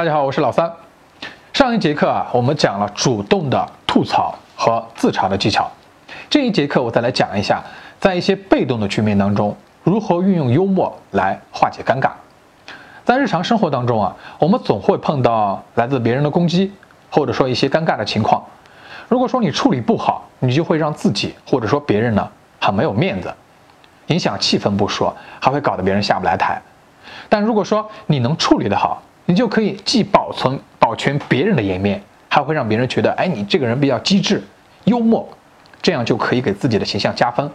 大家好，我是老三。上一节课啊，我们讲了主动的吐槽和自嘲的技巧。这一节课我再来讲一下，在一些被动的局面当中，如何运用幽默来化解尴尬。在日常生活当中啊，我们总会碰到来自别人的攻击，或者说一些尴尬的情况。如果说你处理不好，你就会让自己或者说别人呢很没有面子，影响气氛不说，还会搞得别人下不来台。但如果说你能处理得好，你就可以既保存保全别人的颜面，还会让别人觉得，哎，你这个人比较机智、幽默，这样就可以给自己的形象加分。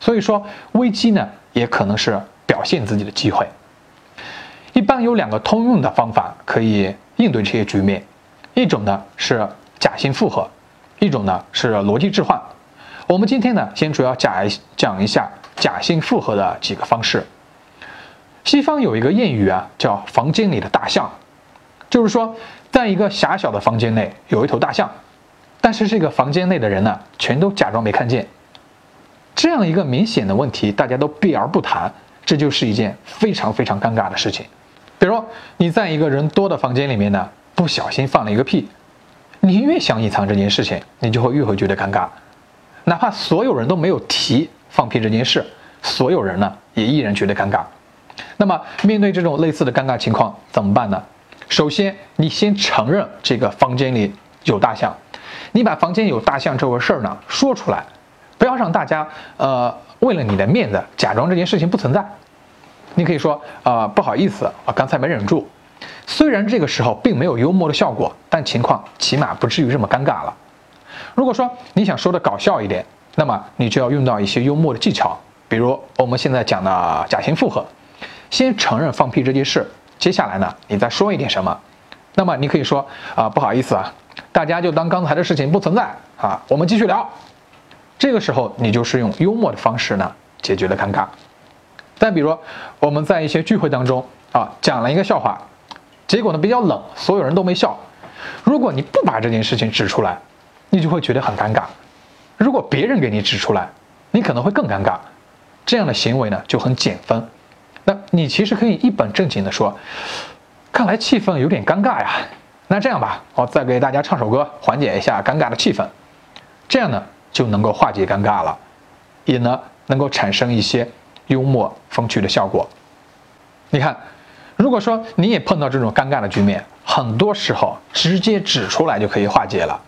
所以说，危机呢也可能是表现自己的机会。一般有两个通用的方法可以应对这些局面，一种呢是假性复合，一种呢是逻辑置换。我们今天呢先主要讲一讲一下假性复合的几个方式。西方有一个谚语啊，叫“房间里的大象”，就是说，在一个狭小的房间内有一头大象，但是这个房间内的人呢，全都假装没看见。这样一个明显的问题，大家都避而不谈，这就是一件非常非常尴尬的事情。比如你在一个人多的房间里面呢，不小心放了一个屁，你越想隐藏这件事情，你就会越会觉得尴尬。哪怕所有人都没有提放屁这件事，所有人呢也依然觉得尴尬。那么，面对这种类似的尴尬情况怎么办呢？首先，你先承认这个房间里有大象，你把房间有大象这回事儿呢说出来，不要让大家呃为了你的面子假装这件事情不存在。你可以说啊不好意思啊，刚才没忍住。虽然这个时候并没有幽默的效果，但情况起码不至于这么尴尬了。如果说你想说的搞笑一点，那么你就要用到一些幽默的技巧，比如我们现在讲的假性附和。先承认放屁这件事，接下来呢，你再说一点什么？那么你可以说啊，不好意思啊，大家就当刚才的事情不存在啊，我们继续聊。这个时候你就是用幽默的方式呢，解决了尴尬。再比如我们在一些聚会当中啊，讲了一个笑话，结果呢比较冷，所有人都没笑。如果你不把这件事情指出来，你就会觉得很尴尬。如果别人给你指出来，你可能会更尴尬。这样的行为呢就很减分。你其实可以一本正经的说，看来气氛有点尴尬呀。那这样吧，我再给大家唱首歌，缓解一下尴尬的气氛，这样呢就能够化解尴尬了，也呢能够产生一些幽默风趣的效果。你看，如果说你也碰到这种尴尬的局面，很多时候直接指出来就可以化解了。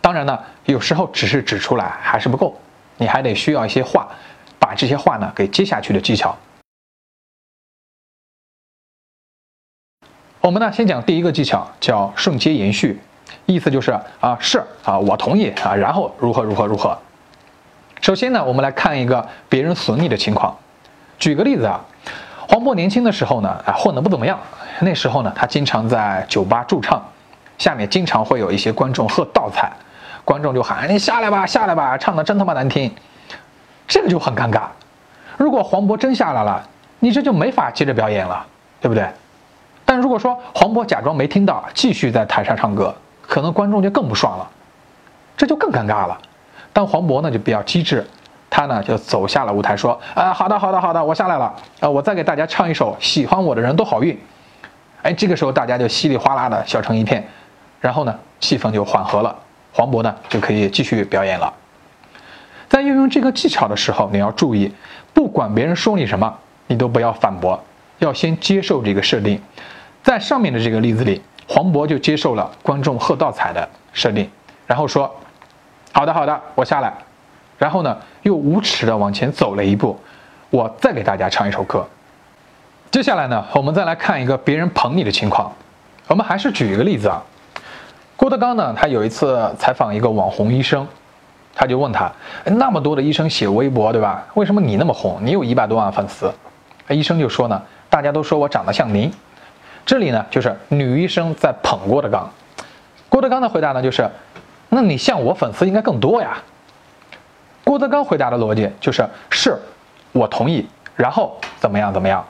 当然呢，有时候只是指出来还是不够，你还得需要一些话，把这些话呢给接下去的技巧。我们呢，先讲第一个技巧，叫顺接延续，意思就是啊，是啊，我同意啊，然后如何如何如何。首先呢，我们来看一个别人损你的情况。举个例子啊，黄渤年轻的时候呢，啊，混得不怎么样。那时候呢，他经常在酒吧驻唱，下面经常会有一些观众喝倒彩，观众就喊你下来吧，下来吧，唱的真他妈难听。这个就很尴尬。如果黄渤真下来了，你这就没法接着表演了，对不对？但如果说黄渤假装没听到，继续在台上唱歌，可能观众就更不爽了，这就更尴尬了。但黄渤呢就比较机智，他呢就走下了舞台，说：“啊，好的，好的，好的，我下来了。啊，我再给大家唱一首《喜欢我的人都好运》。”哎，这个时候大家就稀里哗啦的笑成一片，然后呢气氛就缓和了，黄渤呢就可以继续表演了。在运用这个技巧的时候，你要注意，不管别人说你什么，你都不要反驳，要先接受这个设定。在上面的这个例子里，黄渤就接受了观众喝倒彩的设定，然后说：“好的，好的，我下来。”然后呢，又无耻的往前走了一步，我再给大家唱一首歌。接下来呢，我们再来看一个别人捧你的情况。我们还是举一个例子啊，郭德纲呢，他有一次采访一个网红医生，他就问他：“那么多的医生写微博，对吧？为什么你那么红？你有一百多万粉丝？”医生就说呢：“大家都说我长得像您。”这里呢，就是女医生在捧郭德纲。郭德纲的回答呢，就是：那你像我粉丝应该更多呀。郭德纲回答的逻辑就是：是，我同意。然后怎么样怎么样？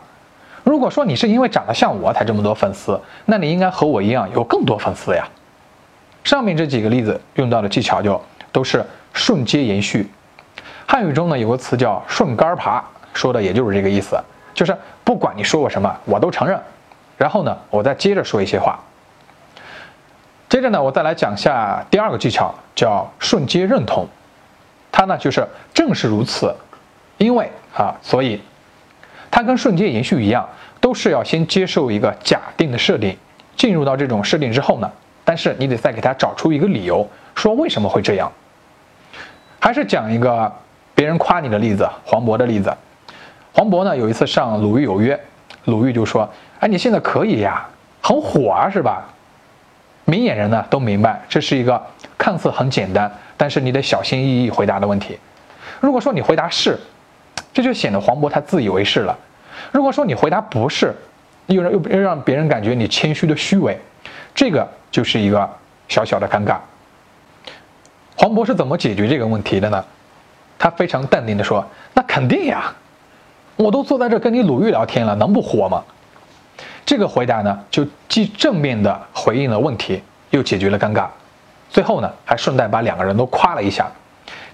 如果说你是因为长得像我才这么多粉丝，那你应该和我一样有更多粉丝呀。上面这几个例子用到的技巧就都是顺接延续。汉语中呢有个词叫顺杆爬，说的也就是这个意思，就是不管你说我什么，我都承认。然后呢，我再接着说一些话，接着呢，我再来讲下第二个技巧，叫瞬间认同。它呢就是正是如此，因为啊，所以它跟瞬间延续一样，都是要先接受一个假定的设定，进入到这种设定之后呢，但是你得再给他找出一个理由，说为什么会这样。还是讲一个别人夸你的例子，黄渤的例子。黄渤呢有一次上《鲁豫有约》，鲁豫就说：“哎，你现在可以呀，很火啊，是吧？”明眼人呢都明白，这是一个看似很简单，但是你得小心翼翼回答的问题。如果说你回答是，这就显得黄渤他自以为是了；如果说你回答不是，又让又又让别人感觉你谦虚的虚伪，这个就是一个小小的尴尬。黄渤是怎么解决这个问题的呢？他非常淡定地说：“那肯定呀，我都坐在这跟你鲁豫聊天了，能不火吗？”这个回答呢，就既正面的回应了问题，又解决了尴尬，最后呢，还顺带把两个人都夸了一下。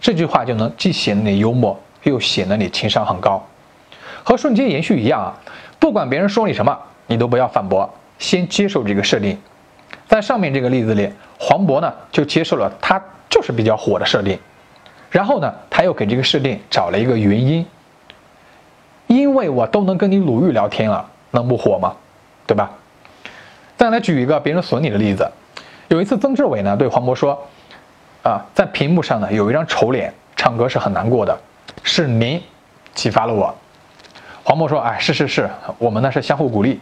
这句话就能既显得你幽默，又显得你情商很高。和瞬间延续一样啊，不管别人说你什么，你都不要反驳，先接受这个设定。在上面这个例子里，黄渤呢就接受了他。就是比较火的设定，然后呢，他又给这个设定找了一个原因，因为我都能跟你鲁豫聊天了，能不火吗？对吧？再来举一个别人损你的例子，有一次曾志伟呢对黄渤说：“啊，在屏幕上呢有一张丑脸，唱歌是很难过的，是您启发了我。”黄渤说：“哎，是是是，我们呢是相互鼓励。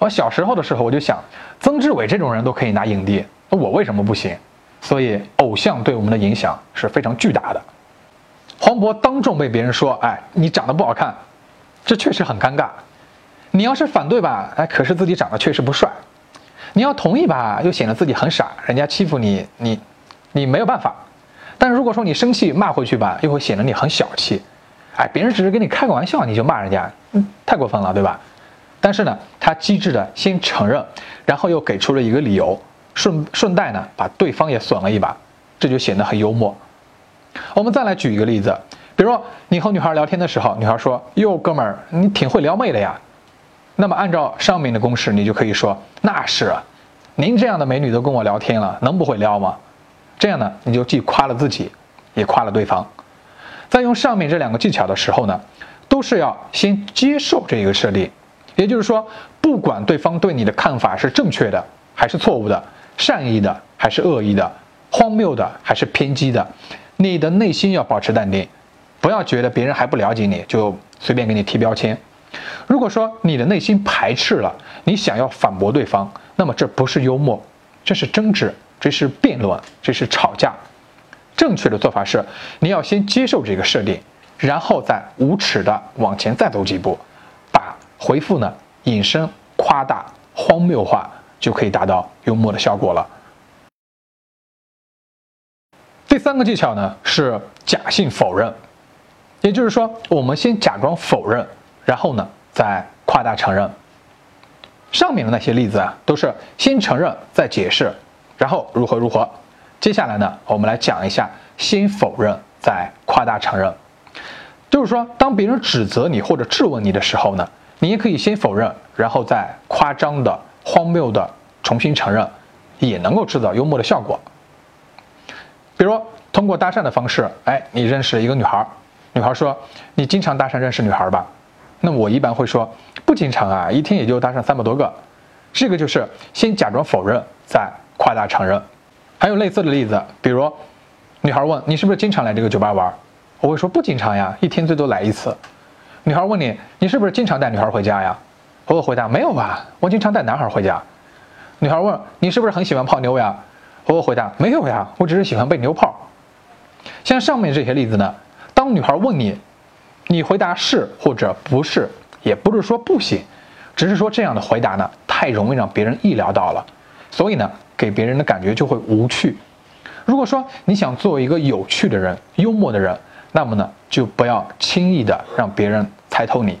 我小时候的时候我就想，曾志伟这种人都可以拿影帝，那我为什么不行？”所以，偶像对我们的影响是非常巨大的。黄渤当众被别人说：“哎，你长得不好看。”这确实很尴尬。你要是反对吧，哎，可是自己长得确实不帅；你要同意吧，又显得自己很傻，人家欺负你，你，你没有办法。但是如果说你生气骂回去吧，又会显得你很小气。哎，别人只是跟你开个玩笑，你就骂人家，嗯，太过分了，对吧？但是呢，他机智的先承认，然后又给出了一个理由。顺顺带呢，把对方也损了一把，这就显得很幽默。我们再来举一个例子，比如你和女孩聊天的时候，女孩说：“哟，哥们儿，你挺会撩妹的呀。”那么按照上面的公式，你就可以说：“那是，您这样的美女都跟我聊天了，能不会撩吗？”这样呢，你就既夸了自己，也夸了对方。在用上面这两个技巧的时候呢，都是要先接受这一个设定，也就是说，不管对方对你的看法是正确的还是错误的。善意的还是恶意的，荒谬的还是偏激的，你的内心要保持淡定，不要觉得别人还不了解你就随便给你贴标签。如果说你的内心排斥了，你想要反驳对方，那么这不是幽默，这是争执，这是辩论，这是吵架。正确的做法是，你要先接受这个设定，然后再无耻的往前再走几步，把回复呢引申、夸大、荒谬化。就可以达到幽默的效果了。第三个技巧呢是假性否认，也就是说，我们先假装否认，然后呢再夸大承认。上面的那些例子啊，都是先承认再解释，然后如何如何。接下来呢，我们来讲一下先否认再夸大承认。就是说，当别人指责你或者质问你的时候呢，你也可以先否认，然后再夸张的。荒谬的重新承认，也能够制造幽默的效果。比如通过搭讪的方式，哎，你认识了一个女孩，女孩说你经常搭讪认识女孩吧？那我一般会说不经常啊，一天也就搭讪三百多个。这个就是先假装否认，再夸大承认。还有类似的例子，比如女孩问你是不是经常来这个酒吧玩？我会说不经常呀，一天最多来一次。女孩问你你是不是经常带女孩回家呀？我会回答没有吧，我经常带男孩回家。女孩问你是不是很喜欢泡妞呀？我会回答没有呀，我只是喜欢被妞泡。像上面这些例子呢，当女孩问你，你回答是或者不是，也不是说不行，只是说这样的回答呢太容易让别人意料到了，所以呢给别人的感觉就会无趣。如果说你想做一个有趣的人、幽默的人，那么呢就不要轻易的让别人猜透你。